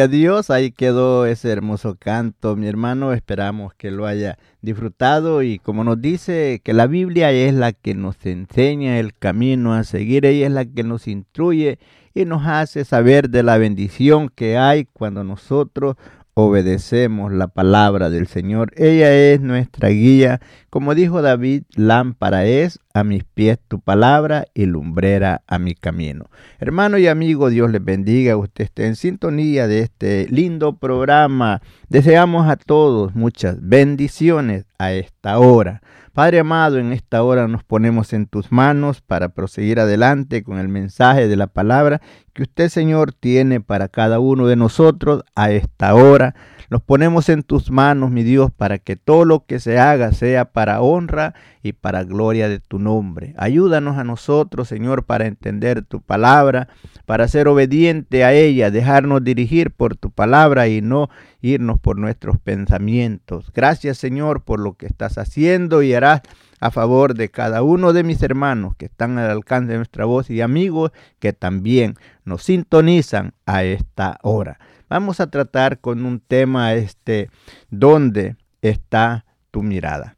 Gloria a Dios, ahí quedó ese hermoso canto, mi hermano, esperamos que lo haya disfrutado y como nos dice que la Biblia es la que nos enseña el camino a seguir, ella es la que nos instruye y nos hace saber de la bendición que hay cuando nosotros obedecemos la palabra del Señor. Ella es nuestra guía. Como dijo David, lámpara es a mis pies tu palabra y lumbrera a mi camino. Hermano y amigo, Dios les bendiga. Usted esté en sintonía de este lindo programa. Deseamos a todos muchas bendiciones a esta hora. Padre amado, en esta hora nos ponemos en tus manos para proseguir adelante con el mensaje de la palabra que usted, Señor, tiene para cada uno de nosotros a esta hora. Nos ponemos en tus manos, mi Dios, para que todo lo que se haga sea para honra y para gloria de tu nombre. Ayúdanos a nosotros, Señor, para entender tu palabra, para ser obediente a ella, dejarnos dirigir por tu palabra y no irnos por nuestros pensamientos. Gracias, Señor, por lo que estás haciendo y harás a favor de cada uno de mis hermanos que están al alcance de nuestra voz y amigos que también nos sintonizan a esta hora. Vamos a tratar con un tema este, ¿dónde está tu mirada?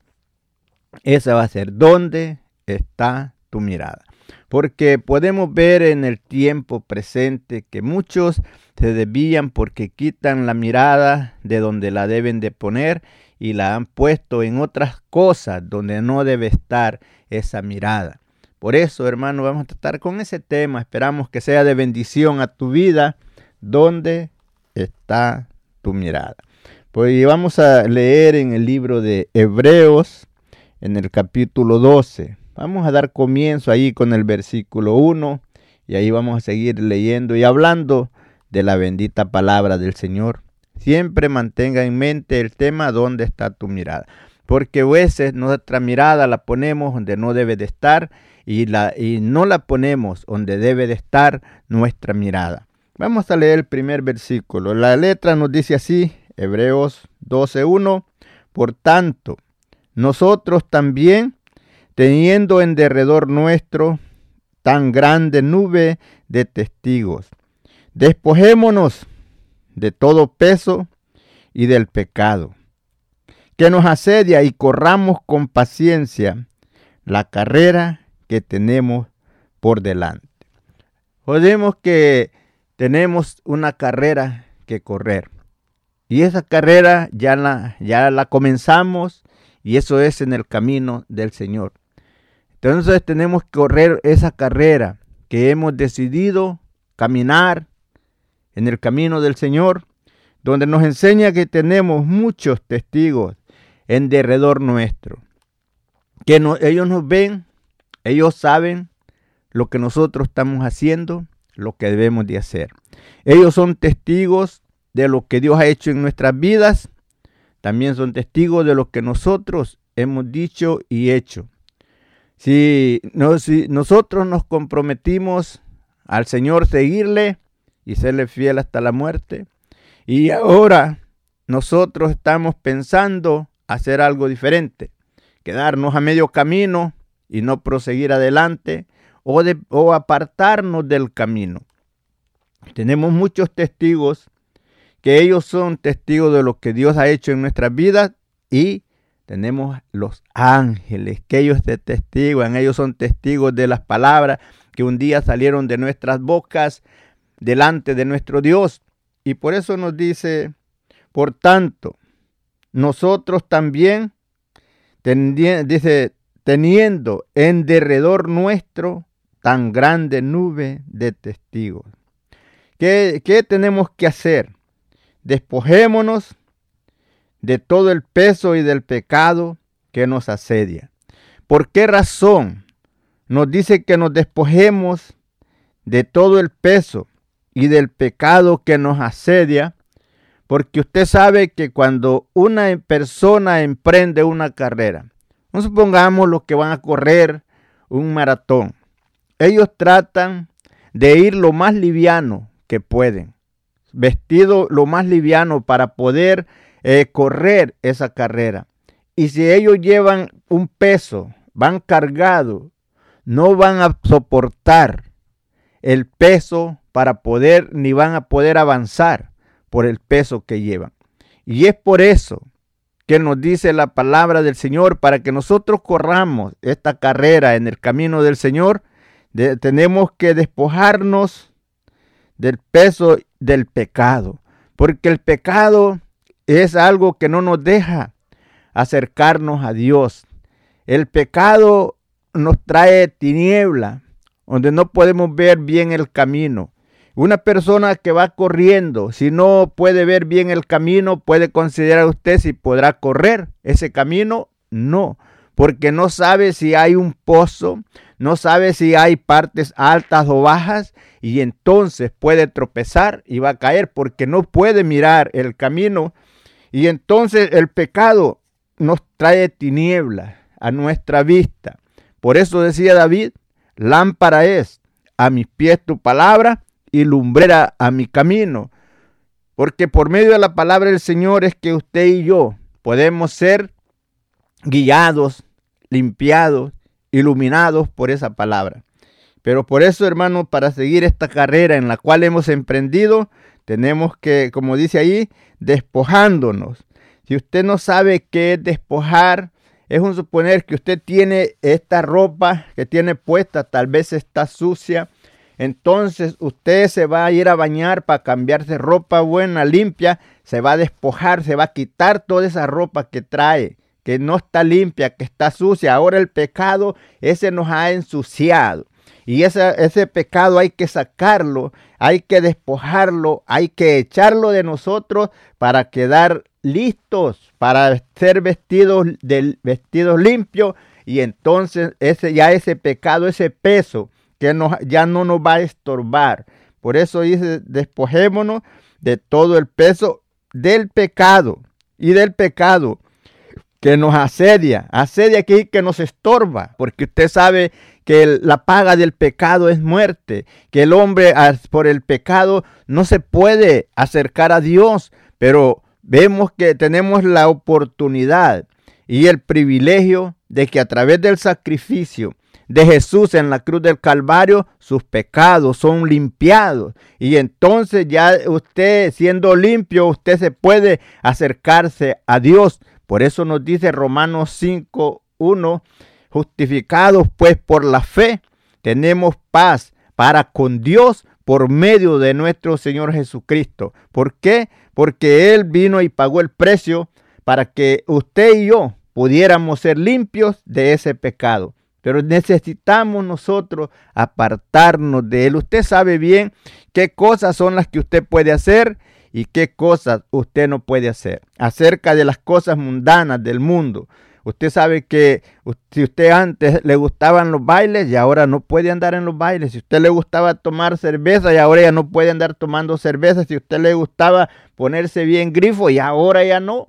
Esa va a ser, ¿dónde está tu mirada? Porque podemos ver en el tiempo presente que muchos se desvían porque quitan la mirada de donde la deben de poner y la han puesto en otras cosas donde no debe estar esa mirada. Por eso, hermano, vamos a tratar con ese tema. Esperamos que sea de bendición a tu vida. ¿Dónde está tu mirada? Pues vamos a leer en el libro de Hebreos, en el capítulo 12. Vamos a dar comienzo ahí con el versículo 1 y ahí vamos a seguir leyendo y hablando de la bendita palabra del Señor. Siempre mantenga en mente el tema dónde está tu mirada. Porque a veces nuestra mirada la ponemos donde no debe de estar y, la, y no la ponemos donde debe de estar nuestra mirada. Vamos a leer el primer versículo. La letra nos dice así, Hebreos 12.1. Por tanto, nosotros también, teniendo en derredor nuestro tan grande nube de testigos, despojémonos de todo peso y del pecado que nos asedia y corramos con paciencia la carrera que tenemos por delante. Podemos que tenemos una carrera que correr. Y esa carrera ya la, ya la comenzamos y eso es en el camino del Señor. Entonces tenemos que correr esa carrera que hemos decidido caminar en el camino del Señor, donde nos enseña que tenemos muchos testigos en derredor nuestro, que ellos nos ven, ellos saben lo que nosotros estamos haciendo, lo que debemos de hacer. Ellos son testigos de lo que Dios ha hecho en nuestras vidas, también son testigos de lo que nosotros hemos dicho y hecho. Si, no, nosotros nos comprometimos al Señor seguirle y serle fiel hasta la muerte, y ahora nosotros estamos pensando hacer algo diferente, quedarnos a medio camino y no proseguir adelante o, de, o apartarnos del camino. Tenemos muchos testigos que ellos son testigos de lo que Dios ha hecho en nuestras vidas y tenemos los ángeles que ellos te testiguan, ellos son testigos de las palabras que un día salieron de nuestras bocas delante de nuestro Dios. Y por eso nos dice, por tanto, nosotros también, dice, teniendo en derredor nuestro tan grande nube de testigos. ¿Qué, ¿Qué, tenemos que hacer? Despojémonos de todo el peso y del pecado que nos asedia. ¿Por qué razón nos dice que nos despojemos de todo el peso y del pecado que nos asedia? Porque usted sabe que cuando una persona emprende una carrera, no supongamos los que van a correr un maratón, ellos tratan de ir lo más liviano que pueden, vestido lo más liviano para poder eh, correr esa carrera. Y si ellos llevan un peso, van cargados, no van a soportar el peso para poder, ni van a poder avanzar por el peso que llevan. Y es por eso que nos dice la palabra del Señor, para que nosotros corramos esta carrera en el camino del Señor, tenemos que despojarnos del peso del pecado, porque el pecado es algo que no nos deja acercarnos a Dios. El pecado nos trae tiniebla, donde no podemos ver bien el camino. Una persona que va corriendo, si no puede ver bien el camino, puede considerar usted si podrá correr ese camino. No, porque no sabe si hay un pozo, no sabe si hay partes altas o bajas y entonces puede tropezar y va a caer porque no puede mirar el camino. Y entonces el pecado nos trae tinieblas a nuestra vista. Por eso decía David, lámpara es a mis pies tu palabra y lumbrera a mi camino. Porque por medio de la palabra del Señor es que usted y yo podemos ser guiados, limpiados, iluminados por esa palabra. Pero por eso, hermanos, para seguir esta carrera en la cual hemos emprendido, tenemos que, como dice ahí, despojándonos. Si usted no sabe qué es despojar, es un suponer que usted tiene esta ropa que tiene puesta, tal vez está sucia, entonces usted se va a ir a bañar para cambiarse ropa buena, limpia, se va a despojar, se va a quitar toda esa ropa que trae, que no está limpia, que está sucia. Ahora el pecado, ese nos ha ensuciado. Y ese, ese pecado hay que sacarlo, hay que despojarlo, hay que echarlo de nosotros para quedar listos, para ser vestidos, del, vestidos limpios. Y entonces ese, ya ese pecado, ese peso, que ya no nos va a estorbar. Por eso dice, despojémonos de todo el peso del pecado y del pecado que nos asedia, asedia aquí que nos estorba, porque usted sabe que la paga del pecado es muerte, que el hombre por el pecado no se puede acercar a Dios, pero vemos que tenemos la oportunidad y el privilegio de que a través del sacrificio de Jesús en la cruz del Calvario, sus pecados son limpiados. Y entonces ya usted siendo limpio, usted se puede acercarse a Dios. Por eso nos dice Romanos 5, 1, justificados pues por la fe, tenemos paz para con Dios por medio de nuestro Señor Jesucristo. ¿Por qué? Porque Él vino y pagó el precio para que usted y yo pudiéramos ser limpios de ese pecado. Pero necesitamos nosotros apartarnos de él. Usted sabe bien qué cosas son las que usted puede hacer y qué cosas usted no puede hacer. Acerca de las cosas mundanas del mundo. Usted sabe que si usted antes le gustaban los bailes y ahora no puede andar en los bailes. Si usted le gustaba tomar cerveza y ahora ya no puede andar tomando cerveza. Si usted le gustaba ponerse bien grifo y ahora ya no.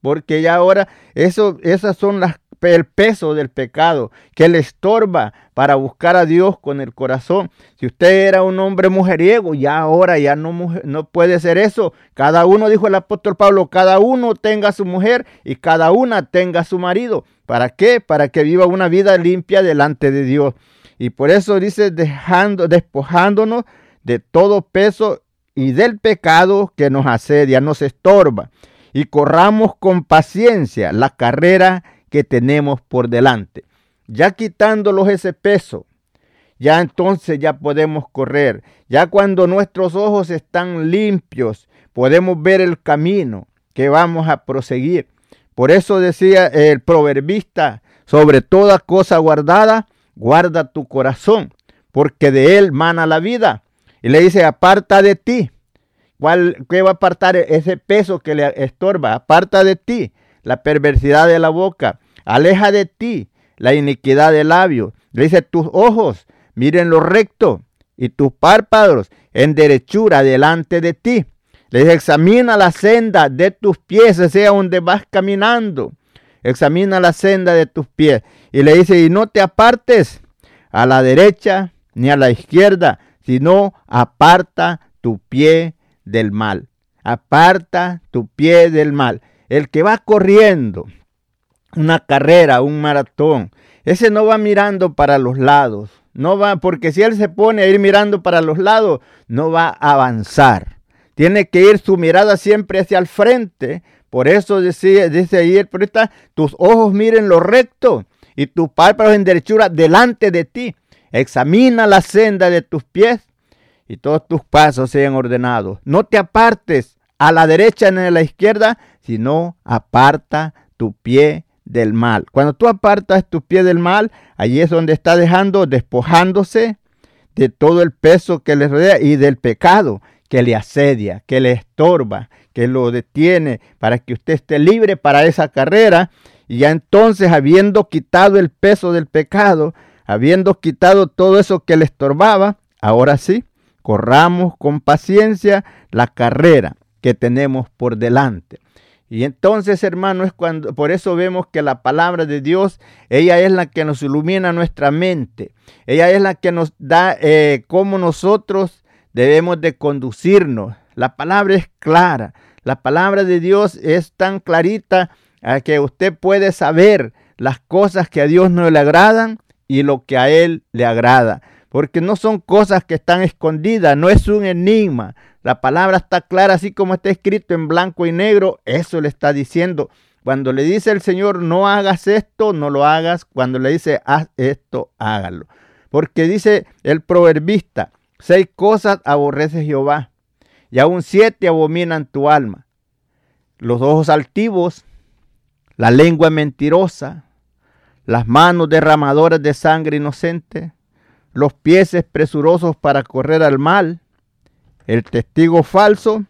Porque ya ahora eso, esas son las el peso del pecado que le estorba para buscar a Dios con el corazón. Si usted era un hombre mujeriego, ya ahora ya no, no puede ser eso. Cada uno, dijo el apóstol Pablo, cada uno tenga su mujer y cada una tenga su marido. ¿Para qué? Para que viva una vida limpia delante de Dios. Y por eso dice, dejando, despojándonos de todo peso y del pecado que nos asedia, nos estorba. Y corramos con paciencia la carrera que tenemos por delante. Ya quitándolos ese peso, ya entonces ya podemos correr. Ya cuando nuestros ojos están limpios, podemos ver el camino que vamos a proseguir. Por eso decía el proverbista, sobre toda cosa guardada, guarda tu corazón, porque de él mana la vida. Y le dice, aparta de ti. ¿Cuál, ¿Qué va a apartar ese peso que le estorba? Aparta de ti la perversidad de la boca. Aleja de ti la iniquidad del labio. Le dice, tus ojos miren lo recto y tus párpados en derechura delante de ti. Le dice, examina la senda de tus pies, sea donde vas caminando. Examina la senda de tus pies. Y le dice, y no te apartes a la derecha ni a la izquierda, sino aparta tu pie del mal. Aparta tu pie del mal. El que va corriendo una carrera, un maratón, ese no va mirando para los lados. No va, porque si él se pone a ir mirando para los lados, no va a avanzar. Tiene que ir su mirada siempre hacia el frente. Por eso dice, dice ahí el profeta, tus ojos miren lo recto y tus párpados en derechura delante de ti. Examina la senda de tus pies y todos tus pasos sean ordenados. No te apartes a la derecha ni a la izquierda, sino aparta tu pie del mal. Cuando tú apartas tu pie del mal, allí es donde está dejando, despojándose de todo el peso que le rodea y del pecado que le asedia, que le estorba, que lo detiene para que usted esté libre para esa carrera. Y ya entonces, habiendo quitado el peso del pecado, habiendo quitado todo eso que le estorbaba, ahora sí, corramos con paciencia la carrera que tenemos por delante. Y entonces, hermano, es cuando, por eso vemos que la palabra de Dios, ella es la que nos ilumina nuestra mente. Ella es la que nos da eh, cómo nosotros debemos de conducirnos. La palabra es clara. La palabra de Dios es tan clarita que usted puede saber las cosas que a Dios no le agradan y lo que a Él le agrada. Porque no son cosas que están escondidas, no es un enigma, la palabra está clara, así como está escrito en blanco y negro. Eso le está diciendo. Cuando le dice el Señor, no hagas esto, no lo hagas. Cuando le dice, haz esto, hágalo. Porque dice el proverbista, seis cosas aborrece Jehová, y aún siete abominan tu alma. Los ojos altivos, la lengua mentirosa, las manos derramadoras de sangre inocente, los pies presurosos para correr al mal, el testigo falso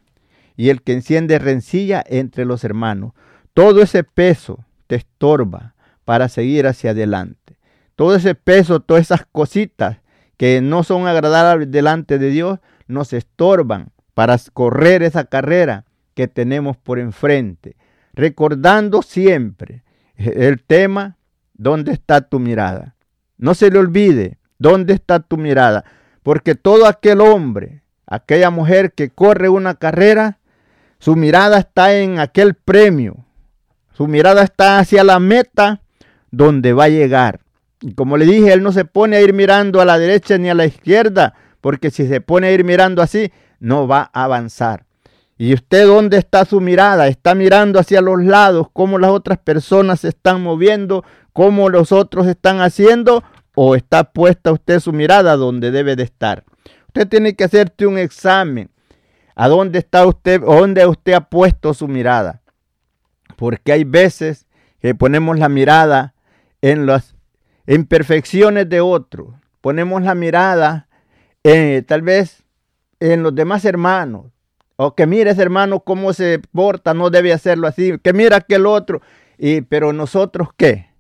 y el que enciende rencilla entre los hermanos. Todo ese peso te estorba para seguir hacia adelante. Todo ese peso, todas esas cositas que no son agradables delante de Dios, nos estorban para correr esa carrera que tenemos por enfrente. Recordando siempre el tema, ¿dónde está tu mirada? No se le olvide, ¿dónde está tu mirada? Porque todo aquel hombre aquella mujer que corre una carrera, su mirada está en aquel premio, su mirada está hacia la meta donde va a llegar. Y como le dije, él no se pone a ir mirando a la derecha ni a la izquierda, porque si se pone a ir mirando así, no va a avanzar. ¿Y usted dónde está su mirada? ¿Está mirando hacia los lados cómo las otras personas se están moviendo, cómo los otros están haciendo? ¿O está puesta usted su mirada donde debe de estar? Usted tiene que hacerte un examen. ¿A dónde está usted? ¿Dónde usted ha puesto su mirada? Porque hay veces que ponemos la mirada en las imperfecciones de otro. Ponemos la mirada en, tal vez en los demás hermanos. O que mire ese hermano cómo se porta, no debe hacerlo así. Que mira aquel otro. Y, pero nosotros qué?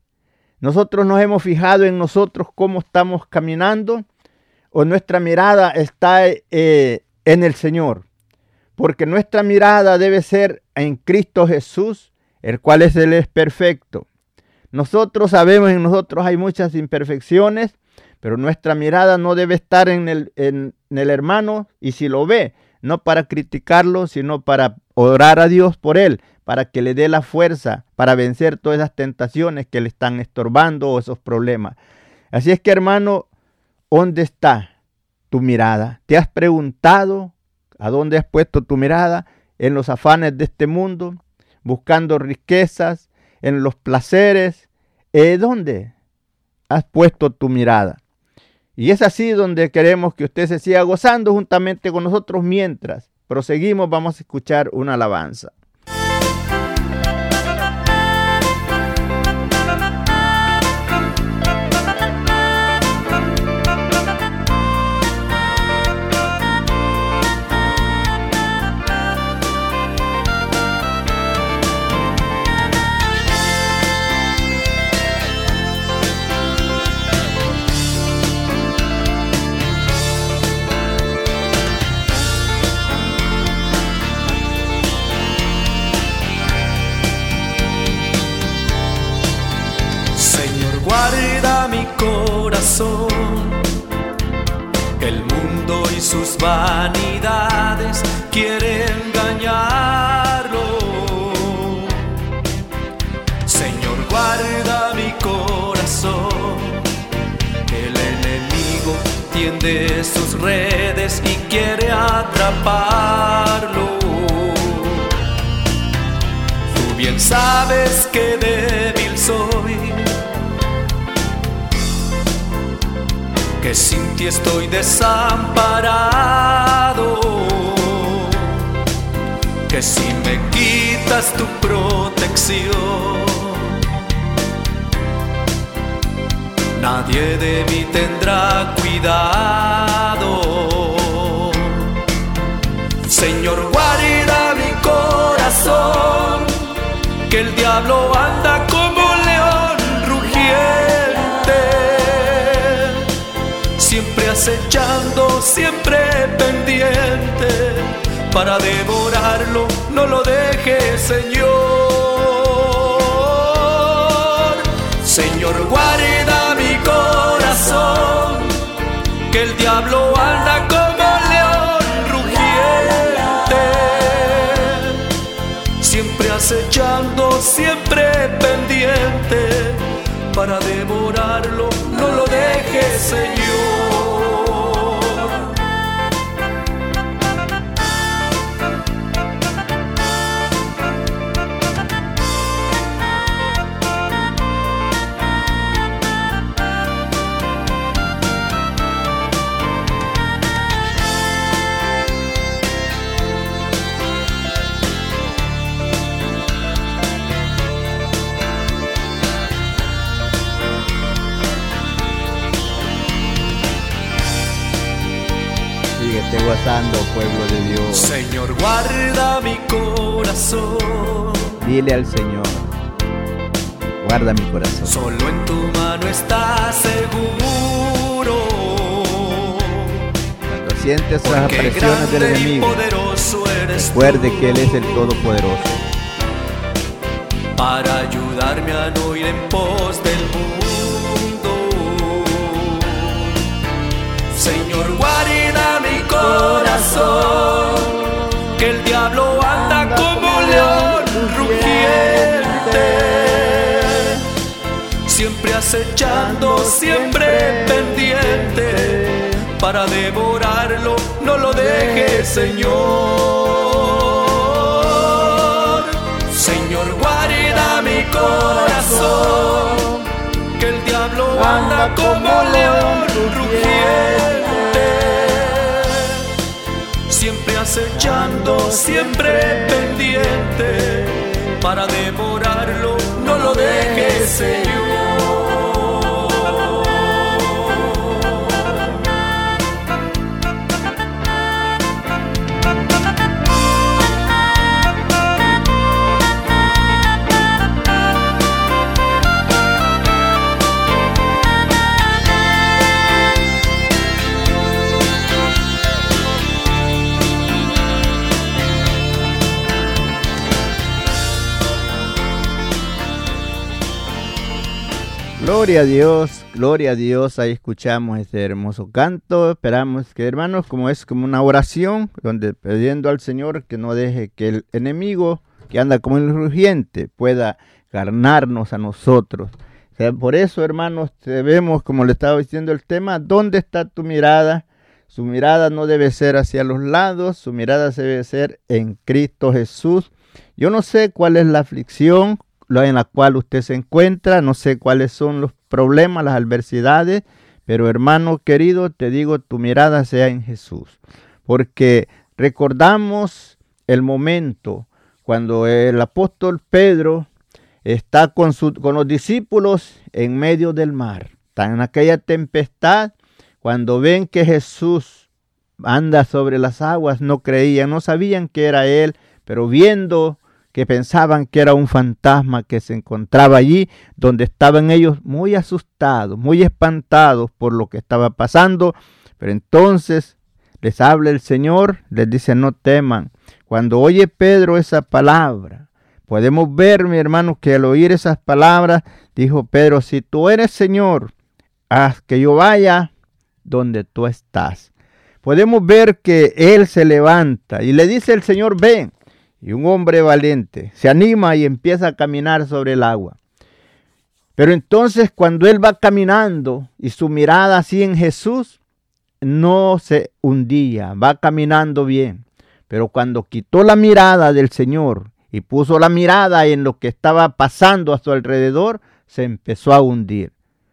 Nosotros nos hemos fijado en nosotros cómo estamos caminando o nuestra mirada está eh, en el Señor. Porque nuestra mirada debe ser en Cristo Jesús, el cual es el es perfecto. Nosotros sabemos en nosotros hay muchas imperfecciones, pero nuestra mirada no debe estar en el, en el hermano y si lo ve, no para criticarlo, sino para orar a Dios por él, para que le dé la fuerza para vencer todas esas tentaciones que le están estorbando o esos problemas. Así es que hermano, ¿Dónde está tu mirada? ¿Te has preguntado a dónde has puesto tu mirada? ¿En los afanes de este mundo? ¿Buscando riquezas? ¿En los placeres? ¿Eh, ¿Dónde has puesto tu mirada? Y es así donde queremos que usted se siga gozando juntamente con nosotros mientras proseguimos, vamos a escuchar una alabanza. Sus vanidades quieren engañarlo. Señor, guarda mi corazón. El enemigo tiende sus redes y quiere atraparlo. Tú bien sabes que débil Sin ti estoy desamparado. Que si me quitas tu protección. nadie de mí tendrá cuidado. Señor, guarda mi corazón, que el diablo anda como león siempre acechando, siempre pendiente, para devorarlo, no lo deje, Señor. Señor, guarda que el diablo anda como león rugiente, siempre acechando, siempre pendiente, para devorarlo, no lo dejes, Señor. Dile al Señor, guarda mi corazón. Solo en tu mano está seguro. Cuando sientes las presiones del enemigo, recuerde que Él es el Todopoderoso. Para ayudarme a no ir en pos del mundo. Señor, guarda mi corazón, que el diablo anda como león siempre acechando, siempre pendiente, para devorarlo, no lo dejes, Señor. Señor, guarda mi corazón, que el diablo anda como león rugiente. Siempre acechando, siempre pendiente, para devorarlo, no lo dejes, Señor. Gloria a Dios, gloria a Dios, ahí escuchamos este hermoso canto. Esperamos que hermanos, como es como una oración, donde pidiendo al Señor que no deje que el enemigo que anda como el rugiente pueda ganarnos a nosotros. por eso, hermanos, debemos, como le estaba diciendo el tema, ¿dónde está tu mirada? Su mirada no debe ser hacia los lados, su mirada debe ser en Cristo Jesús. Yo no sé cuál es la aflicción, en la cual usted se encuentra, no sé cuáles son los problemas, las adversidades, pero hermano querido, te digo, tu mirada sea en Jesús, porque recordamos el momento cuando el apóstol Pedro está con, con los discípulos en medio del mar, está en aquella tempestad, cuando ven que Jesús anda sobre las aguas, no creían, no sabían que era Él, pero viendo que pensaban que era un fantasma que se encontraba allí, donde estaban ellos muy asustados, muy espantados por lo que estaba pasando. Pero entonces les habla el Señor, les dice, no teman. Cuando oye Pedro esa palabra, podemos ver, mi hermano, que al oír esas palabras, dijo Pedro, si tú eres Señor, haz que yo vaya donde tú estás. podemos ver que él se levanta y le dice el Señor, ven. Y un hombre valiente se anima y empieza a caminar sobre el agua. Pero entonces cuando él va caminando y su mirada así en Jesús, no se hundía, va caminando bien. Pero cuando quitó la mirada del Señor y puso la mirada en lo que estaba pasando a su alrededor, se empezó a hundir.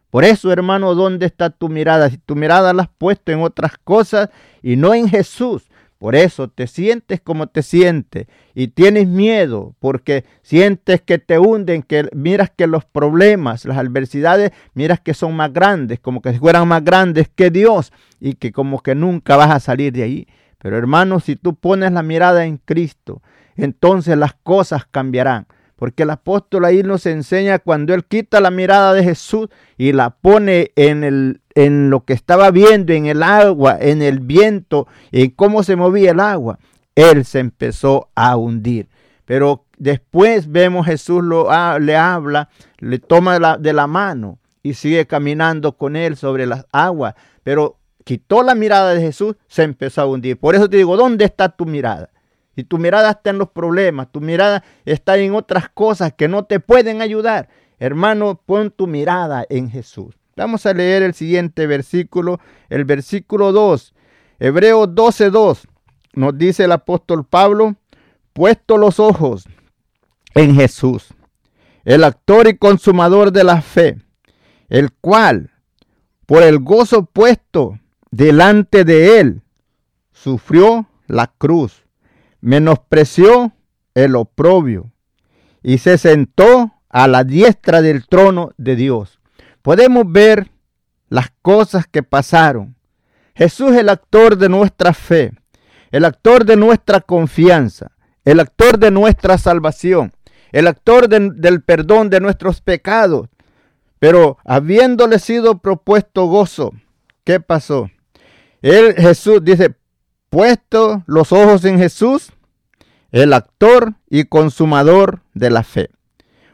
Por eso, hermano, ¿dónde está tu mirada? Si tu mirada la has puesto en otras cosas y no en Jesús, por eso te sientes como te sientes y tienes miedo porque sientes que te hunden, que miras que los problemas, las adversidades, miras que son más grandes, como que fueran más grandes que Dios y que como que nunca vas a salir de ahí. Pero hermano, si tú pones la mirada en Cristo, entonces las cosas cambiarán. Porque el apóstol ahí nos enseña cuando él quita la mirada de Jesús y la pone en, el, en lo que estaba viendo, en el agua, en el viento, en cómo se movía el agua, él se empezó a hundir. Pero después vemos Jesús lo, le habla, le toma de la, de la mano y sigue caminando con él sobre las aguas. Pero quitó la mirada de Jesús, se empezó a hundir. Por eso te digo, ¿dónde está tu mirada? Y tu mirada está en los problemas, tu mirada está en otras cosas que no te pueden ayudar. Hermano, pon tu mirada en Jesús. Vamos a leer el siguiente versículo, el versículo 2. Hebreos 12:2 nos dice el apóstol Pablo, puesto los ojos en Jesús, el actor y consumador de la fe, el cual, por el gozo puesto delante de él, sufrió la cruz menospreció el oprobio y se sentó a la diestra del trono de Dios. Podemos ver las cosas que pasaron. Jesús es el actor de nuestra fe, el actor de nuestra confianza, el actor de nuestra salvación, el actor del perdón de nuestros pecados. Pero habiéndole sido propuesto gozo, ¿qué pasó? Él, Jesús, dice, puesto los ojos en Jesús, el actor y consumador de la fe.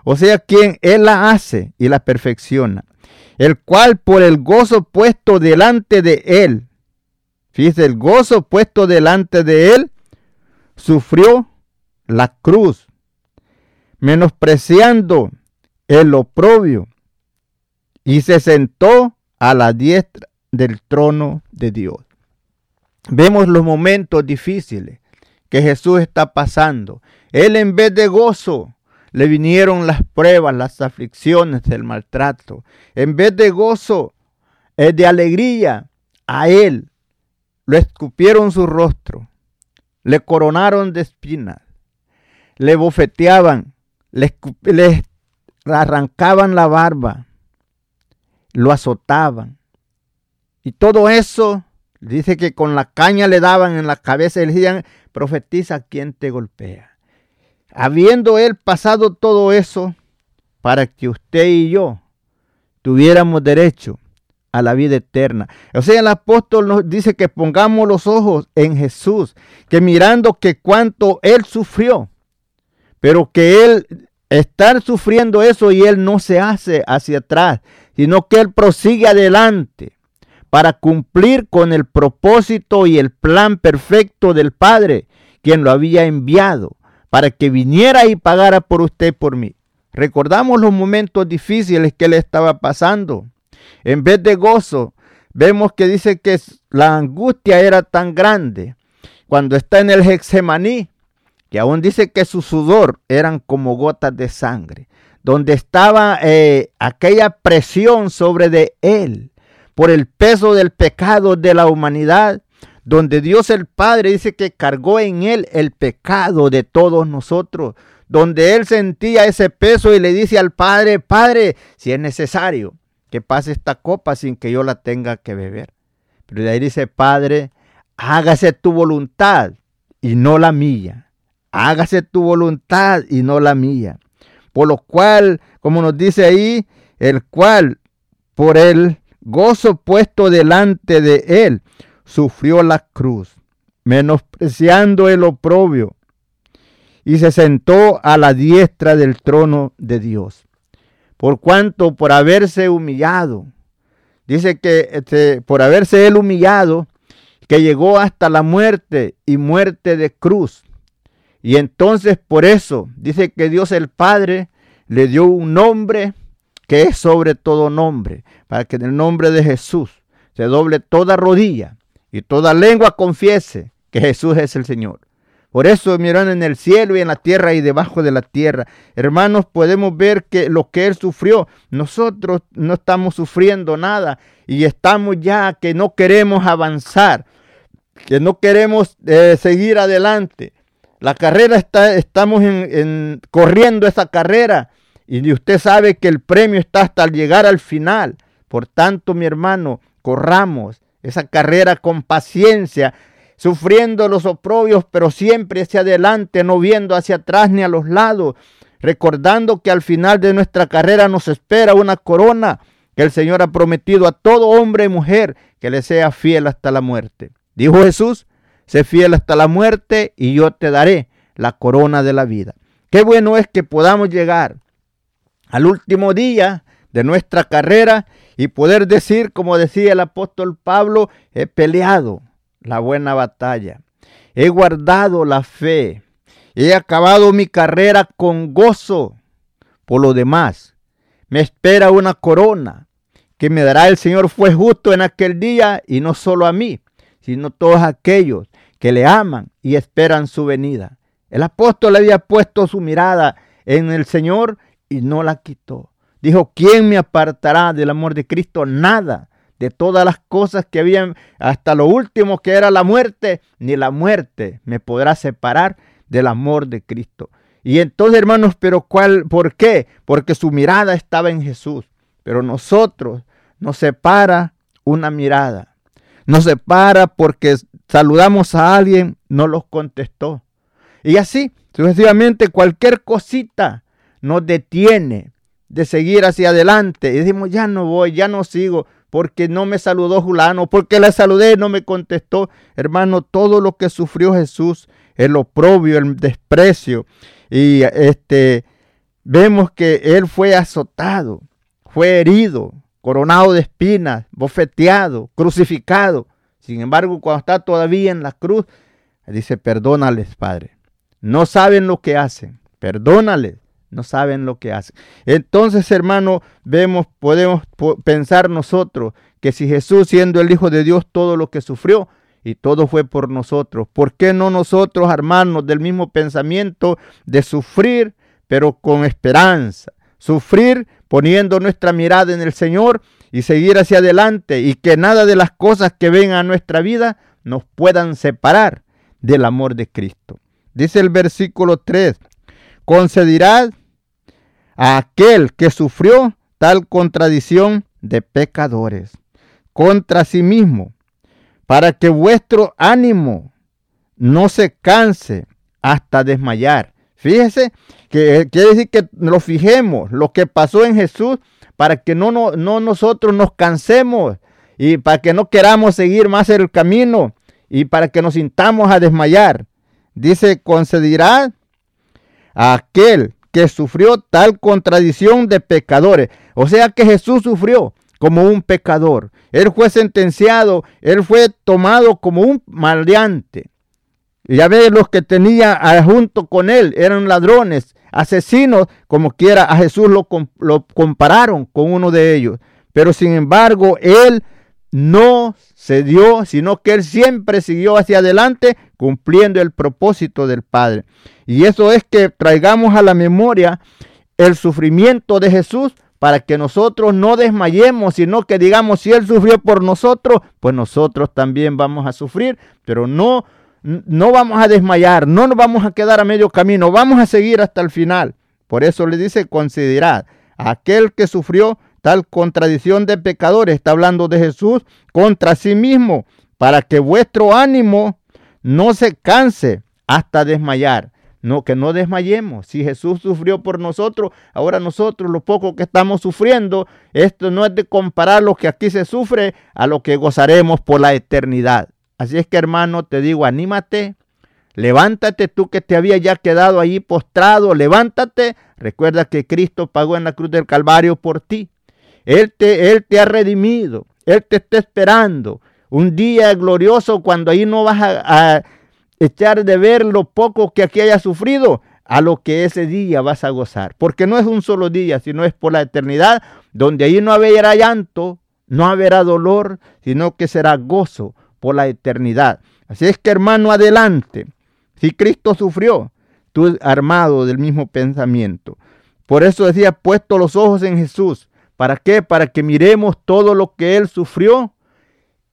O sea, quien Él la hace y la perfecciona, el cual por el gozo puesto delante de Él, fíjese, el gozo puesto delante de Él, sufrió la cruz, menospreciando el oprobio, y se sentó a la diestra del trono de Dios. Vemos los momentos difíciles que Jesús está pasando. Él en vez de gozo, le vinieron las pruebas, las aflicciones, el maltrato. En vez de gozo, es de alegría, a él lo escupieron su rostro, le coronaron de espinas, le bofeteaban, le arrancaban la barba, lo azotaban. Y todo eso Dice que con la caña le daban en la cabeza y le decían, profetiza quien te golpea. Habiendo él pasado todo eso, para que usted y yo tuviéramos derecho a la vida eterna. O sea, el apóstol nos dice que pongamos los ojos en Jesús, que mirando que cuánto él sufrió, pero que él estar sufriendo eso y él no se hace hacia atrás, sino que él prosigue adelante para cumplir con el propósito y el plan perfecto del Padre, quien lo había enviado, para que viniera y pagara por usted por mí. Recordamos los momentos difíciles que le estaba pasando. En vez de gozo, vemos que dice que la angustia era tan grande cuando está en el Hexemaní, que aún dice que su sudor eran como gotas de sangre, donde estaba eh, aquella presión sobre de él por el peso del pecado de la humanidad, donde Dios el Padre dice que cargó en él el pecado de todos nosotros, donde él sentía ese peso y le dice al Padre, Padre, si es necesario que pase esta copa sin que yo la tenga que beber. Pero de ahí dice, Padre, hágase tu voluntad y no la mía. Hágase tu voluntad y no la mía. Por lo cual, como nos dice ahí, el cual por él gozo puesto delante de él, sufrió la cruz, menospreciando el oprobio, y se sentó a la diestra del trono de Dios. Por cuanto por haberse humillado, dice que este, por haberse él humillado, que llegó hasta la muerte y muerte de cruz. Y entonces por eso dice que Dios el Padre le dio un nombre que es sobre todo nombre, para que en el nombre de Jesús se doble toda rodilla y toda lengua confiese que Jesús es el Señor. Por eso, mi en el cielo y en la tierra y debajo de la tierra, hermanos, podemos ver que lo que Él sufrió, nosotros no estamos sufriendo nada y estamos ya que no queremos avanzar, que no queremos eh, seguir adelante. La carrera está, estamos en, corriendo esa carrera y usted sabe que el premio está hasta llegar al final. Por tanto, mi hermano, corramos esa carrera con paciencia, sufriendo los oprobios, pero siempre hacia adelante, no viendo hacia atrás ni a los lados, recordando que al final de nuestra carrera nos espera una corona que el Señor ha prometido a todo hombre y mujer que le sea fiel hasta la muerte. Dijo Jesús, sé fiel hasta la muerte y yo te daré la corona de la vida. Qué bueno es que podamos llegar al último día de nuestra carrera y poder decir, como decía el apóstol Pablo, he peleado la buena batalla, he guardado la fe, he acabado mi carrera con gozo. Por lo demás, me espera una corona que me dará el Señor fue justo en aquel día y no solo a mí, sino a todos aquellos que le aman y esperan su venida. El apóstol había puesto su mirada en el Señor y no la quitó. Dijo, ¿quién me apartará del amor de Cristo? Nada. De todas las cosas que habían, hasta lo último que era la muerte, ni la muerte me podrá separar del amor de Cristo. Y entonces, hermanos, pero ¿cuál? ¿Por qué? Porque su mirada estaba en Jesús. Pero nosotros nos separa una mirada. Nos separa porque saludamos a alguien, no los contestó. Y así, sucesivamente, cualquier cosita nos detiene de seguir hacia adelante. Y decimos, ya no voy, ya no sigo, porque no me saludó Julano, porque le saludé y no me contestó. Hermano, todo lo que sufrió Jesús, el oprobio, el desprecio, y este, vemos que él fue azotado, fue herido, coronado de espinas, bofeteado, crucificado. Sin embargo, cuando está todavía en la cruz, dice, perdónales, Padre. No saben lo que hacen, perdónales no saben lo que hacen. Entonces, hermano, vemos, podemos pensar nosotros que si Jesús, siendo el Hijo de Dios, todo lo que sufrió y todo fue por nosotros, ¿por qué no nosotros armarnos del mismo pensamiento de sufrir, pero con esperanza? Sufrir poniendo nuestra mirada en el Señor y seguir hacia adelante y que nada de las cosas que vengan a nuestra vida nos puedan separar del amor de Cristo. Dice el versículo 3, concederá a aquel que sufrió tal contradicción de pecadores contra sí mismo, para que vuestro ánimo no se canse hasta desmayar. Fíjese que quiere decir que lo fijemos, lo que pasó en Jesús, para que no, no, no nosotros nos cansemos y para que no queramos seguir más el camino y para que nos sintamos a desmayar. Dice, concederá aquel que sufrió tal contradicción de pecadores. O sea que Jesús sufrió como un pecador. Él fue sentenciado, él fue tomado como un maleante. Ya ve los que tenía junto con él eran ladrones, asesinos, como quiera a Jesús lo, lo compararon con uno de ellos. Pero sin embargo, él no se dio, sino que él siempre siguió hacia adelante cumpliendo el propósito del Padre. Y eso es que traigamos a la memoria el sufrimiento de Jesús para que nosotros no desmayemos, sino que digamos, si Él sufrió por nosotros, pues nosotros también vamos a sufrir, pero no, no vamos a desmayar, no nos vamos a quedar a medio camino, vamos a seguir hasta el final. Por eso le dice, considerad, aquel que sufrió tal contradicción de pecadores, está hablando de Jesús contra sí mismo, para que vuestro ánimo no se canse hasta desmayar. No, que no desmayemos. Si Jesús sufrió por nosotros, ahora nosotros, lo poco que estamos sufriendo, esto no es de comparar lo que aquí se sufre a lo que gozaremos por la eternidad. Así es que hermano, te digo, anímate, levántate tú que te había ya quedado ahí postrado, levántate. Recuerda que Cristo pagó en la cruz del Calvario por ti. Él te, él te ha redimido. Él te está esperando. un día glorioso cuando ahí no vas a, a echar de ver lo poco que aquí haya sufrido, a lo que ese día vas a gozar. Porque no es un solo día, sino es por la eternidad, donde ahí no habrá llanto, no habrá dolor, sino que será gozo por la eternidad. Así es que hermano, adelante. Si Cristo sufrió, tú armado del mismo pensamiento. Por eso decía, puesto los ojos en Jesús. ¿Para qué? Para que miremos todo lo que Él sufrió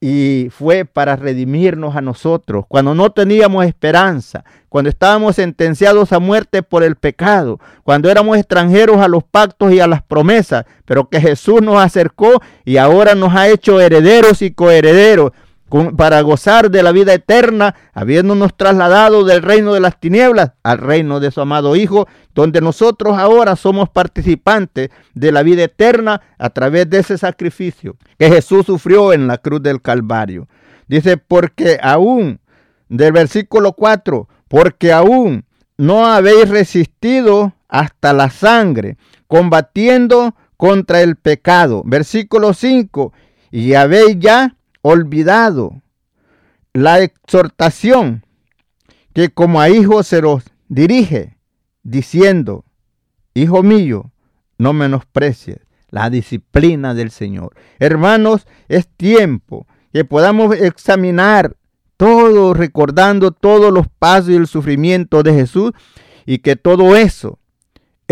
y fue para redimirnos a nosotros, cuando no teníamos esperanza, cuando estábamos sentenciados a muerte por el pecado, cuando éramos extranjeros a los pactos y a las promesas, pero que Jesús nos acercó y ahora nos ha hecho herederos y coherederos para gozar de la vida eterna, habiéndonos trasladado del reino de las tinieblas al reino de su amado Hijo, donde nosotros ahora somos participantes de la vida eterna a través de ese sacrificio que Jesús sufrió en la cruz del Calvario. Dice, porque aún, del versículo 4, porque aún no habéis resistido hasta la sangre, combatiendo contra el pecado. Versículo 5, y habéis ya olvidado la exhortación que como a hijos se los dirige, diciendo, Hijo mío, no menosprecies la disciplina del Señor. Hermanos, es tiempo que podamos examinar todo, recordando todos los pasos y el sufrimiento de Jesús y que todo eso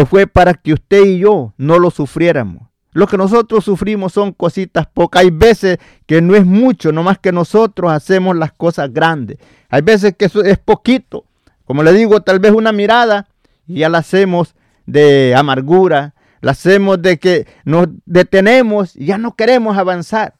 fue para que usted y yo no lo sufriéramos. Lo que nosotros sufrimos son cositas pocas. Hay veces que no es mucho, nomás que nosotros hacemos las cosas grandes. Hay veces que eso es poquito. Como le digo, tal vez una mirada y ya la hacemos de amargura, la hacemos de que nos detenemos y ya no queremos avanzar.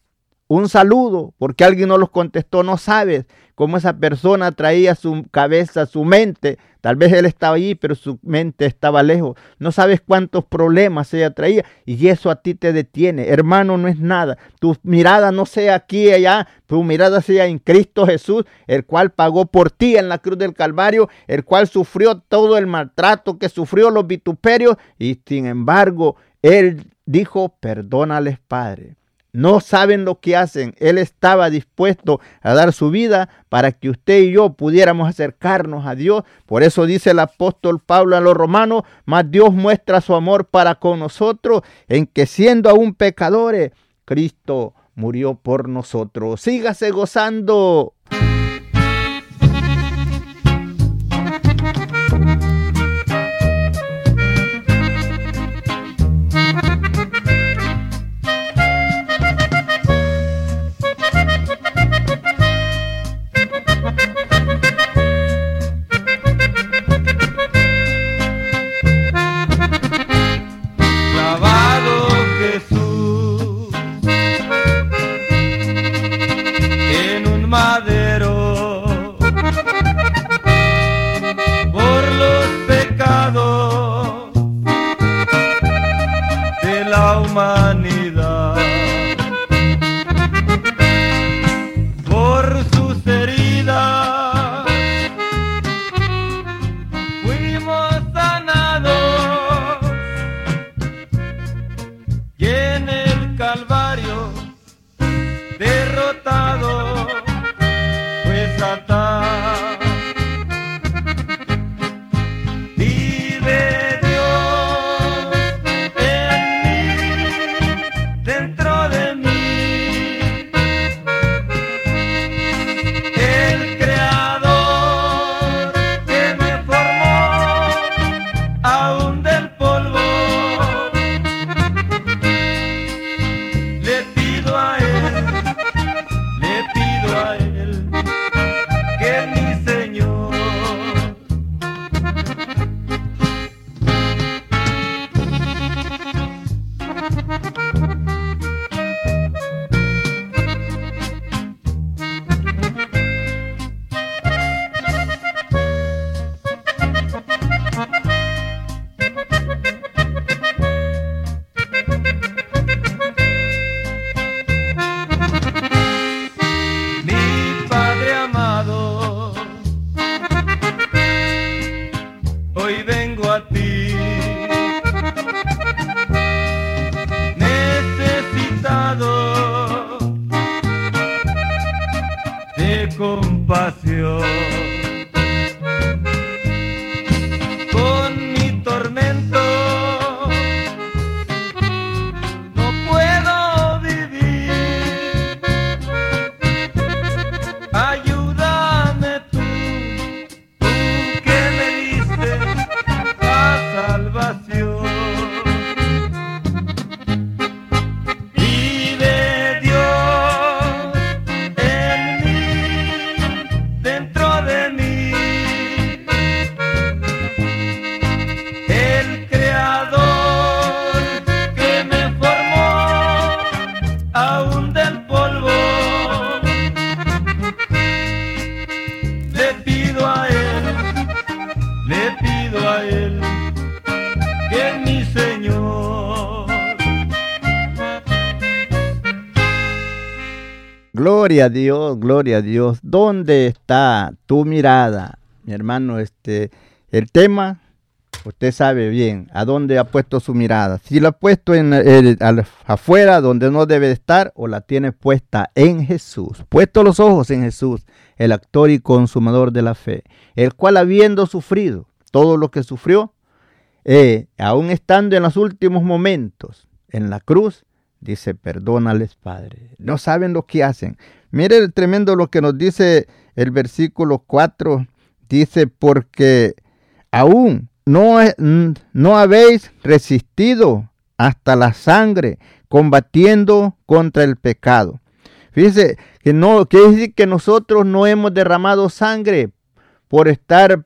Un saludo, porque alguien no los contestó, no sabes cómo esa persona traía su cabeza, su mente. Tal vez él estaba allí, pero su mente estaba lejos. No sabes cuántos problemas ella traía y eso a ti te detiene. Hermano, no es nada. Tu mirada no sea aquí y allá, tu mirada sea en Cristo Jesús, el cual pagó por ti en la cruz del Calvario, el cual sufrió todo el maltrato que sufrió, los vituperios y sin embargo, él dijo, perdónales, Padre no saben lo que hacen. Él estaba dispuesto a dar su vida para que usted y yo pudiéramos acercarnos a Dios. Por eso dice el apóstol Pablo a los romanos, mas Dios muestra su amor para con nosotros en que siendo aún pecadores, Cristo murió por nosotros. Sígase gozando. Gloria a Dios, gloria a Dios. ¿Dónde está tu mirada? Mi hermano, este, el tema, usted sabe bien a dónde ha puesto su mirada. Si la ha puesto en afuera, donde no debe estar, o la tiene puesta en Jesús. Puesto los ojos en Jesús, el actor y consumador de la fe, el cual habiendo sufrido todo lo que sufrió, eh, aún estando en los últimos momentos en la cruz, dice, perdónales, Padre. No saben lo que hacen. Mire el tremendo lo que nos dice el versículo 4. Dice, porque aún no, no habéis resistido hasta la sangre, combatiendo contra el pecado. Fíjese que no quiere decir que nosotros no hemos derramado sangre por estar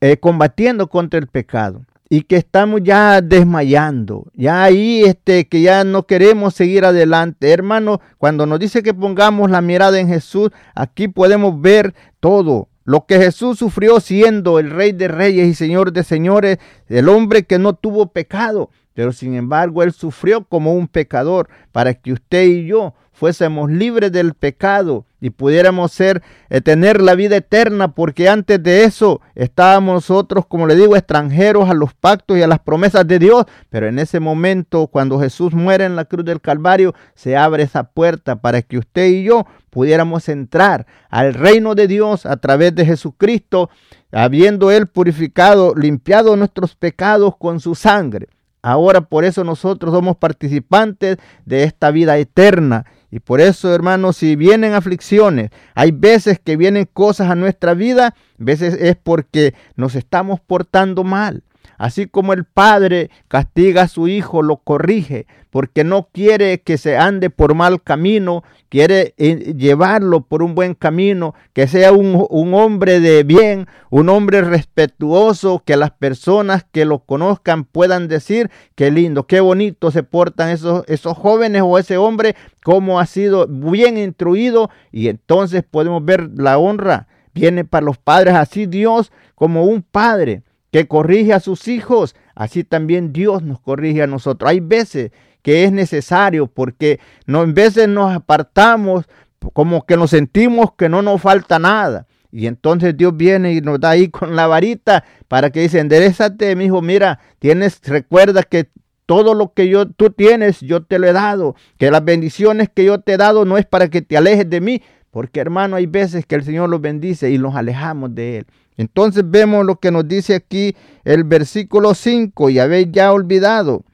eh, combatiendo contra el pecado y que estamos ya desmayando, ya ahí este que ya no queremos seguir adelante. Hermano, cuando nos dice que pongamos la mirada en Jesús, aquí podemos ver todo. Lo que Jesús sufrió siendo el rey de reyes y señor de señores, el hombre que no tuvo pecado, pero sin embargo él sufrió como un pecador para que usted y yo fuésemos libres del pecado y pudiéramos ser, eh, tener la vida eterna, porque antes de eso estábamos nosotros, como le digo, extranjeros a los pactos y a las promesas de Dios. Pero en ese momento, cuando Jesús muere en la cruz del Calvario, se abre esa puerta para que usted y yo pudiéramos entrar al reino de Dios a través de Jesucristo, habiendo Él purificado, limpiado nuestros pecados con su sangre. Ahora por eso nosotros somos participantes de esta vida eterna y por eso, hermanos, si vienen aflicciones, hay veces que vienen cosas a nuestra vida, veces es porque nos estamos portando mal. Así como el padre castiga a su hijo, lo corrige, porque no quiere que se ande por mal camino, quiere eh, llevarlo por un buen camino, que sea un, hombre de bien, un hombre respetuoso, que las personas que lo conozcan puedan decir, qué lindo, qué bonito se portan esos, esos jóvenes o ese hombre, cómo ha sido bien instruido, y entonces podemos ver la honra. Viene para los padres así Dios como un padre que corrige a sus hijos, así también Dios nos corrige a nosotros. Hay veces que es necesario porque no, en veces nos apartamos como que nos sentimos que no nos falta nada. Y entonces Dios viene y nos da ahí con la varita para que dice, enderezate, mi hijo, mira, tienes, recuerda que todo lo que yo, tú tienes, yo te lo he dado. Que las bendiciones que yo te he dado no es para que te alejes de mí, porque hermano, hay veces que el Señor los bendice y nos alejamos de Él. Entonces vemos lo que nos dice aquí el versículo 5 y habéis ya olvidado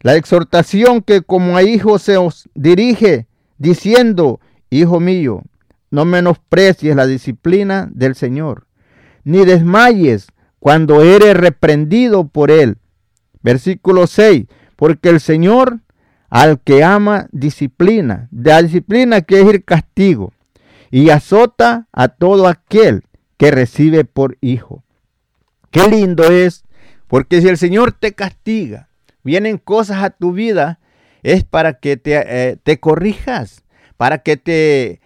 la exhortación que como a hijos se os dirige diciendo, hijo mío, no menosprecies la disciplina del Señor, ni desmayes cuando eres reprendido por él. Versículo 6, porque el Señor al que ama disciplina, de la disciplina que es el castigo, y azota a todo aquel que recibe por hijo. Qué lindo es, porque si el Señor te castiga, vienen cosas a tu vida, es para que te, eh, te corrijas, para que te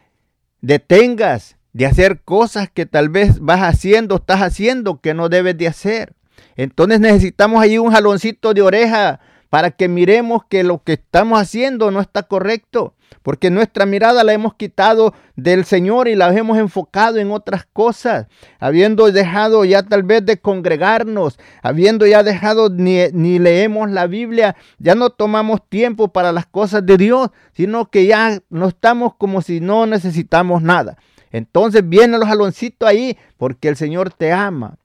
detengas de hacer cosas que tal vez vas haciendo, estás haciendo que no debes de hacer. Entonces necesitamos ahí un jaloncito de oreja para que miremos que lo que estamos haciendo no está correcto, porque nuestra mirada la hemos quitado del Señor y la hemos enfocado en otras cosas, habiendo dejado ya tal vez de congregarnos, habiendo ya dejado ni, ni leemos la Biblia, ya no tomamos tiempo para las cosas de Dios, sino que ya no estamos como si no necesitamos nada. Entonces vienen los jaloncitos ahí porque el Señor te ama.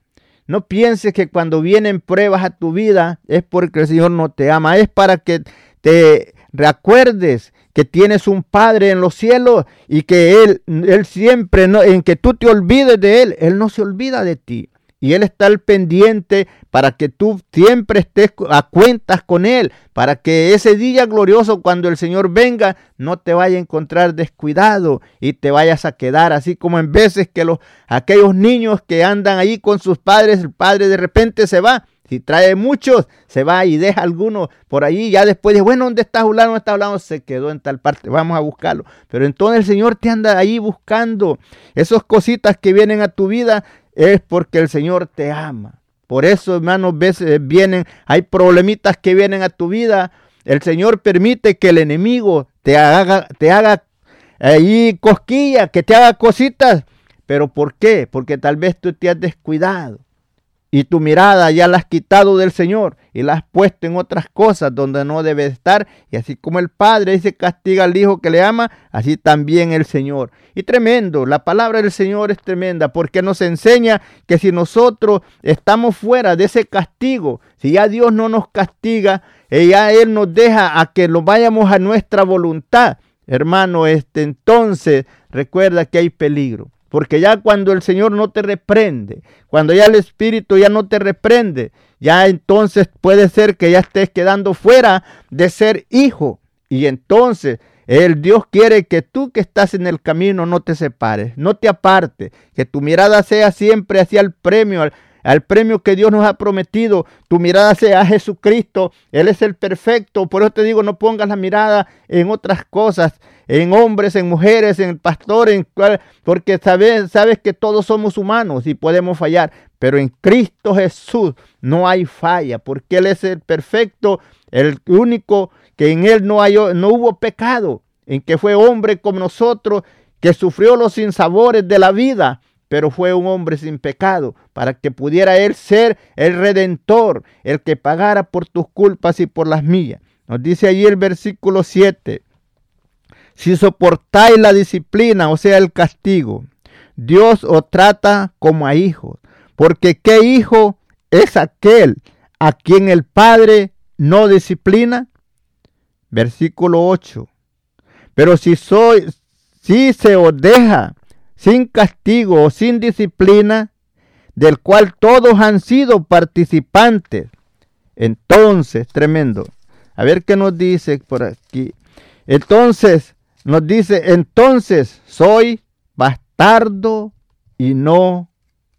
No pienses que cuando vienen pruebas a tu vida es porque el Señor no te ama, es para que te recuerdes que tienes un Padre en los cielos y que Él, Él siempre, no, en que tú te olvides de Él, Él no se olvida de ti y Él está al pendiente para que tú siempre estés a cuentas con Él, para que ese día glorioso cuando el Señor venga no te vaya a encontrar descuidado y te vayas a quedar así como en veces que los aquellos niños que andan ahí con sus padres, el padre de repente se va. Si trae muchos, se va y deja algunos por ahí. Ya después de, bueno, ¿dónde está Julano? ¿Dónde está hablando? Se quedó en tal parte. Vamos a buscarlo. Pero entonces el Señor te anda ahí buscando. Esas cositas que vienen a tu vida, es porque el Señor te ama. Por eso, hermanos, veces vienen, hay problemitas que vienen a tu vida. El Señor permite que el enemigo te haga, te haga ahí cosquilla, que te haga cositas. ¿Pero por qué? Porque tal vez tú te has descuidado y tu mirada ya la has quitado del Señor y la has puesto en otras cosas donde no debe estar. Y así como el Padre dice castiga al Hijo que le ama, así también el Señor. Y tremendo, la palabra del Señor es tremenda porque nos enseña que si nosotros estamos fuera de ese castigo, si ya Dios no nos castiga, y ya Él nos deja a que lo vayamos a nuestra voluntad, hermano, este, entonces recuerda que hay peligro. Porque ya cuando el Señor no te reprende, cuando ya el Espíritu ya no te reprende, ya entonces puede ser que ya estés quedando fuera de ser hijo. Y entonces el Dios quiere que tú que estás en el camino no te separes, no te apartes, que tu mirada sea siempre hacia el premio, al, premio que Dios nos ha prometido. Tu mirada sea a Jesucristo. Él es el perfecto. Por eso te digo, no pongas la mirada en otras cosas, en hombres, en mujeres, en pastores, porque sabes, sabes que todos somos humanos y podemos fallar. Pero en Cristo Jesús no hay falla, porque Él es el perfecto, el único que en Él no, hay, no hubo pecado, en que fue hombre como nosotros, que sufrió los sinsabores de la vida pero fue un hombre sin pecado, para que pudiera él ser el redentor, el que pagara por tus culpas y por las mías. Nos dice allí el versículo 7, si soportáis la disciplina, o sea, el castigo, Dios os trata como a hijos, porque ¿qué hijo es aquel a quien el Padre no disciplina? Versículo 8. Pero si soy, si se os deja sin castigo o sin disciplina, del cual todos han sido participantes. Entonces, tremendo. A ver qué nos dice por aquí. Entonces, nos dice, entonces soy bastardo y no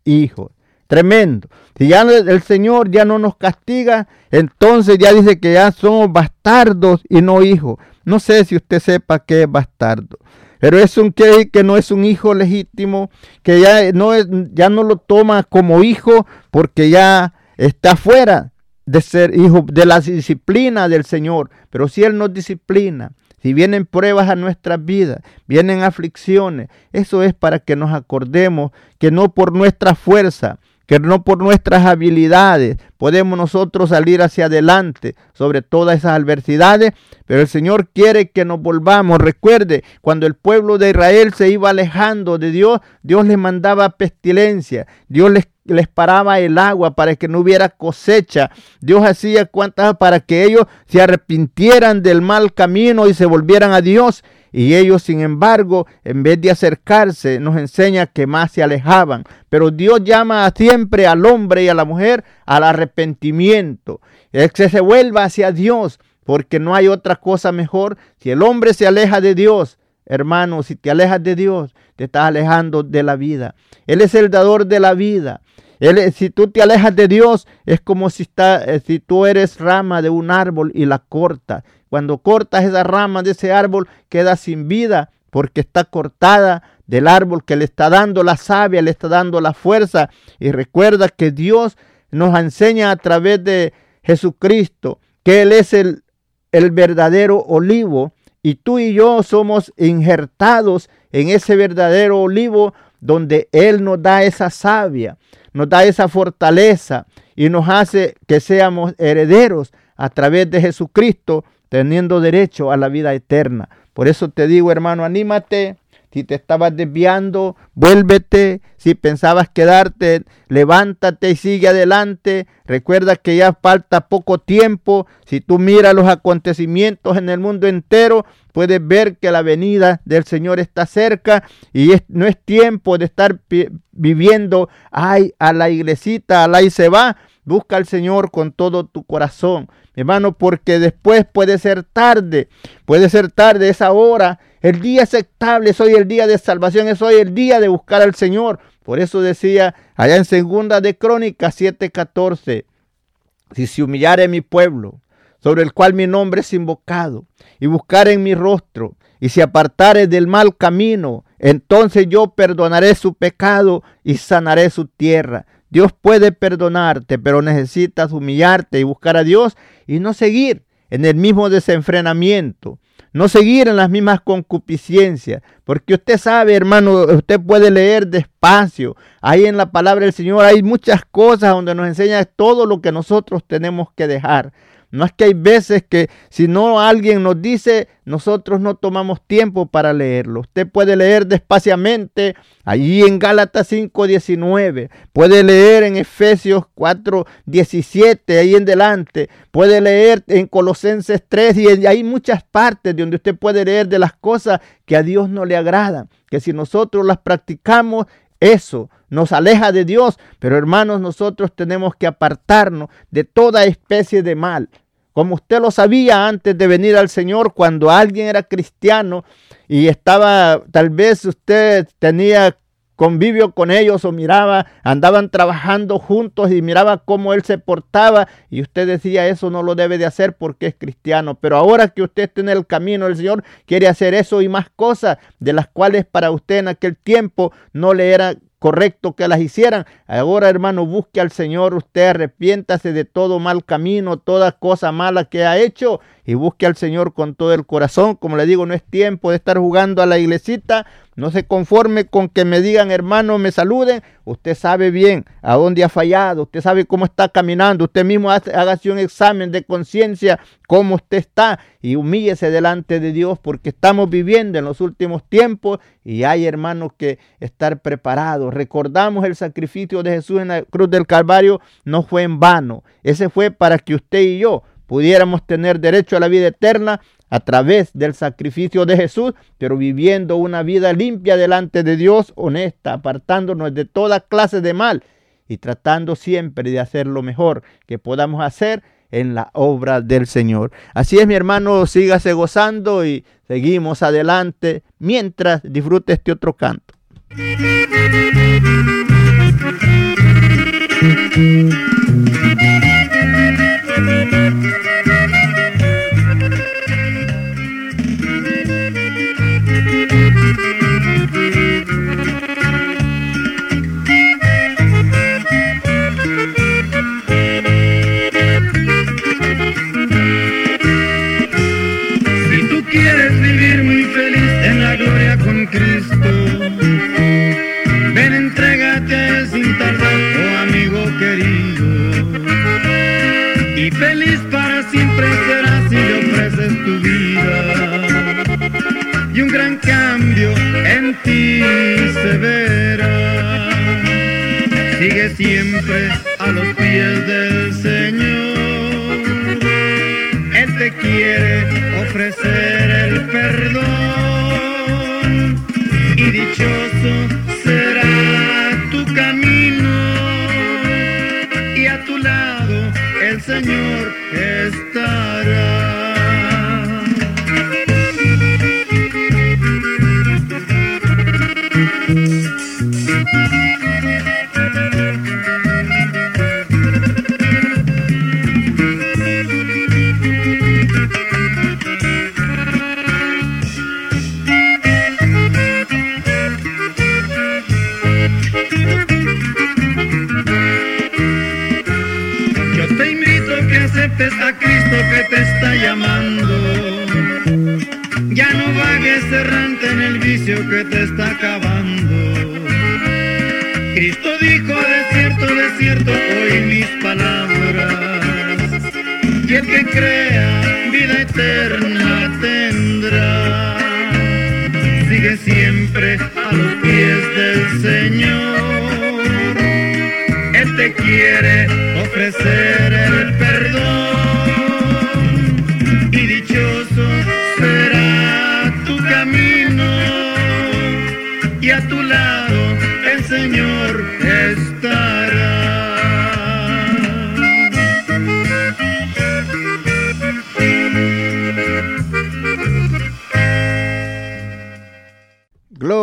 hijo. Tremendo. Si ya el Señor ya no nos castiga, entonces ya dice que ya somos bastardos y no hijos. No sé si usted sepa qué es bastardo. Pero es un que, no es un hijo legítimo, que ya no, ya no lo toma como hijo porque ya está fuera de ser hijo de la disciplina del Señor. Pero si Él nos disciplina, si vienen pruebas a nuestras vidas, vienen aflicciones, eso es para que nos acordemos que no por nuestra fuerza, que no por nuestras habilidades podemos nosotros salir hacia adelante sobre todas esas adversidades, pero el Señor quiere que nos volvamos. Recuerde, cuando el pueblo de Israel se iba alejando de Dios, Dios les mandaba pestilencia, Dios les, les paraba el agua para que no hubiera cosecha, Dios hacía cuantas para que ellos se arrepintieran del mal camino y se volvieran a Dios. Y ellos, sin embargo, en vez de acercarse, nos enseña que más se alejaban. Pero Dios llama siempre al hombre y a la mujer al arrepentimiento. Es que se vuelva hacia Dios, porque no hay otra cosa mejor. Si el hombre se aleja de Dios, hermano, si te alejas de Dios, te estás alejando de la vida. Él es el dador de la vida. Si tú te alejas de Dios, es como si, está, eh, si tú eres rama de un árbol y la cortas. Cuando cortas esa rama de ese árbol, queda sin vida porque está cortada del árbol que le está dando la savia, le está dando la fuerza. Y recuerda que Dios nos enseña a través de Jesucristo que Él es el, el verdadero olivo y tú y yo somos injertados en ese verdadero olivo donde Él nos da esa savia, nos da esa fortaleza y nos hace que seamos herederos a través de Jesucristo teniendo derecho a la vida eterna. Por eso te digo, hermano, anímate. Si te estabas desviando, vuélvete. Si pensabas quedarte, levántate y sigue adelante. Recuerda que ya falta poco tiempo. Si tú miras los acontecimientos en el mundo entero, puedes ver que la venida del Señor está cerca y no es tiempo de estar viviendo, ay, a la iglesita, a la y se va. Busca al Señor con todo tu corazón hermano, porque después puede ser tarde, puede ser tarde, esa hora, el día aceptable, es hoy el día de salvación, es hoy el día de buscar al Señor. Por eso decía allá en segunda de Crónicas 7:14, si se humillare mi pueblo, sobre el cual mi nombre es invocado, y buscar en mi rostro, y se apartare del mal camino, entonces yo perdonaré su pecado y sanaré su tierra. Dios puede perdonarte, pero necesitas humillarte y buscar a Dios y no seguir en el mismo desenfrenamiento. No seguir en las mismas concupiscencias, porque usted sabe, hermano, usted puede leer despacio. Ahí en la palabra del Señor hay muchas cosas donde nos enseña todo lo que nosotros tenemos que dejar. No es que hay veces que si no alguien nos dice, nosotros no tomamos tiempo para leerlo. Usted puede leer despaciamente allí en Gálatas 5:19, puede leer en Efesios 4:17, ahí en delante, puede leer en Colosenses 3 y hay muchas partes donde usted puede leer de las cosas que a Dios no le agradan, que si nosotros las practicamos, eso nos aleja de Dios, pero hermanos, nosotros tenemos que apartarnos de toda especie de mal como usted lo sabía antes de venir al Señor, cuando alguien era cristiano y estaba, tal vez usted tenía convivio con ellos o miraba, andaban trabajando juntos y miraba cómo él se portaba y usted decía eso no lo debe de hacer porque es cristiano. Pero ahora que usted está en el camino del Señor, quiere hacer eso y más cosas de las cuales para usted en aquel tiempo no le era correcto que las hicieran. Ahora, hermano, busque al Señor, usted arrepiéntase de todo mal camino, toda cosa mala que ha hecho y busque al Señor con todo el corazón. Como le digo, no es tiempo de estar jugando a la iglesita. No se conforme con que me digan, hermano, me saluden. Usted sabe bien a dónde ha fallado. Usted sabe cómo está caminando. Usted mismo haga un examen de conciencia, cómo usted está. Y humíllese delante de Dios porque estamos viviendo en los últimos tiempos y hay, hermanos, que estar preparados. Recordamos el sacrificio de Jesús en la cruz del Calvario. No fue en vano. Ese fue para que usted y yo pudiéramos tener derecho a la vida eterna a través del sacrificio de Jesús, pero viviendo una vida limpia delante de Dios, honesta, apartándonos de toda clase de mal y tratando siempre de hacer lo mejor que podamos hacer en la obra del Señor. Así es, mi hermano, sígase gozando y seguimos adelante mientras disfrute este otro canto. Siempre a los pies del Señor. Él te quiere ofrecer el perdón y dichoso que te está acabando. Cristo dijo, de cierto, de cierto, hoy mis palabras. Y el que crea vida eterna tendrá. Sigue siempre a los pies del Señor. Él te quiere ofrecer el perdón.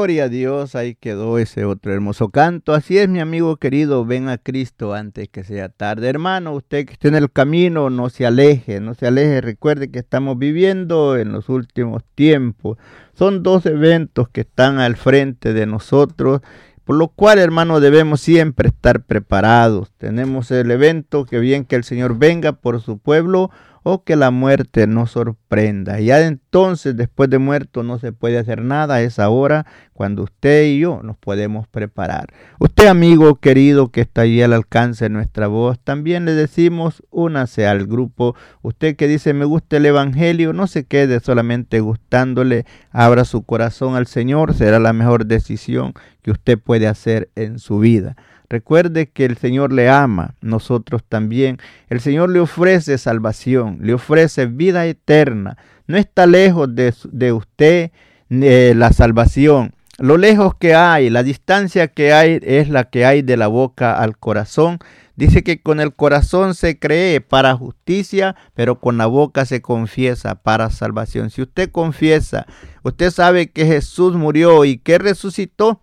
Gloria a Dios, ahí quedó ese otro hermoso canto. Así es, mi amigo querido, ven a Cristo antes que sea tarde. Hermano, usted que esté en el camino, no se aleje, no se aleje. Recuerde que estamos viviendo en los últimos tiempos. Son dos eventos que están al frente de nosotros, por lo cual, hermano, debemos siempre estar preparados. Tenemos el evento que bien que el Señor venga por su pueblo o que la muerte nos sorprenda. Ya entonces, después de muerto, no se puede hacer nada. Es ahora cuando usted y yo nos podemos preparar. Usted, amigo querido, que está ahí al alcance de nuestra voz, también le decimos, únase al grupo. Usted que dice, me gusta el Evangelio, no se quede solamente gustándole, abra su corazón al Señor, será la mejor decisión que usted puede hacer en su vida. Recuerde que el Señor le ama, nosotros también. El Señor le ofrece salvación, le ofrece vida eterna. No está lejos de, usted eh, la salvación. Lo lejos que hay, la distancia que hay es la que hay de la boca al corazón. Dice que con el corazón se cree para justicia, pero con la boca se confiesa para salvación. Si usted confiesa, usted sabe que Jesús murió y que resucitó,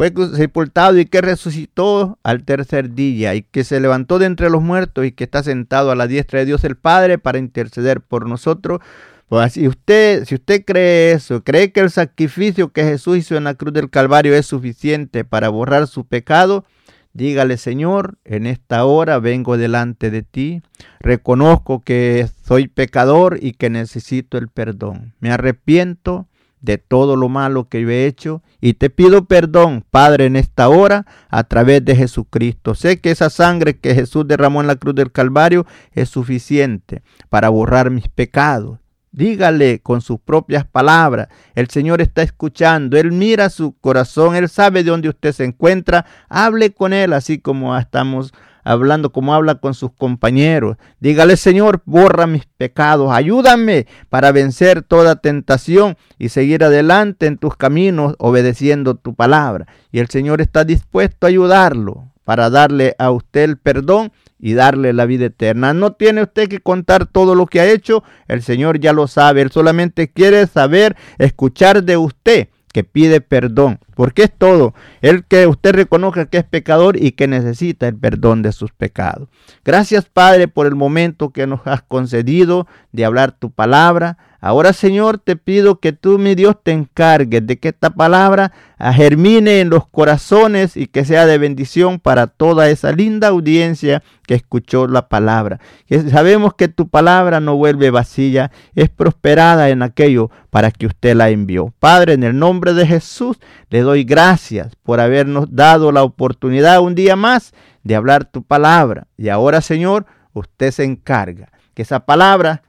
fue sepultado y que resucitó al tercer día y que se levantó de entre los muertos y que está sentado a la diestra de Dios el Padre para interceder por nosotros. Pues si usted, si usted cree eso, cree que el sacrificio que Jesús hizo en la cruz del Calvario es suficiente para borrar su pecado, dígale Señor, en esta hora vengo delante de ti, reconozco que soy pecador y que necesito el perdón. Me arrepiento de todo lo malo que yo he hecho y te pido perdón, Padre, en esta hora a través de Jesucristo. Sé que esa sangre que Jesús derramó en la cruz del Calvario es suficiente para borrar mis pecados. Dígale con sus propias palabras. El Señor está escuchando. Él mira su corazón. Él sabe de dónde usted se encuentra. Hable con Él así como estamos hablando como habla con sus compañeros. Dígale, Señor, borra mis pecados, ayúdame para vencer toda tentación y seguir adelante en tus caminos obedeciendo tu palabra. Y el Señor está dispuesto a ayudarlo para darle a usted el perdón y darle la vida eterna. No tiene usted que contar todo lo que ha hecho, el Señor ya lo sabe, Él solamente quiere saber, escuchar de usted que pide perdón, porque es todo, el que usted reconozca que es pecador y que necesita el perdón de sus pecados. Gracias Padre por el momento que nos has concedido de hablar tu palabra. Ahora, Señor, te pido que tú, mi Dios, te encargues de que esta palabra germine en los corazones y que sea de bendición para toda esa linda audiencia que escuchó la palabra. Que sabemos que tu palabra no vuelve vacía, es prosperada en aquello para que usted la envió. Padre, en el nombre de Jesús, le doy gracias por habernos dado la oportunidad un día más de hablar tu palabra. Y ahora, Señor, usted se encarga que esa palabra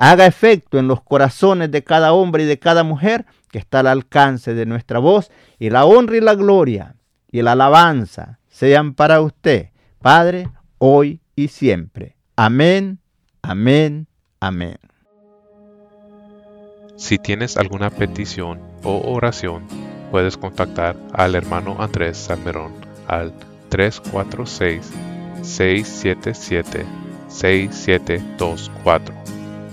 haga efecto en los corazones de cada hombre y de cada mujer que está al alcance de nuestra voz y la honra y la gloria y la alabanza sean para usted, Padre, hoy y siempre. Amén, amén, amén. Si tienes alguna petición o oración, puedes contactar al hermano Andrés Salmerón al 346 677 6724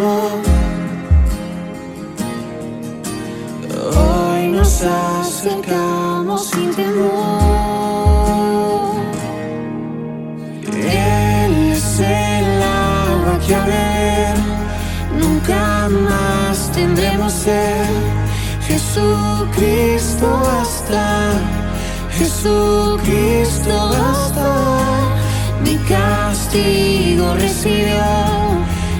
Hoy nos acercamos sin temor. Él es el agua que a ver nunca más tendremos sed. Jesucristo basta, Jesucristo basta. Mi castigo recibió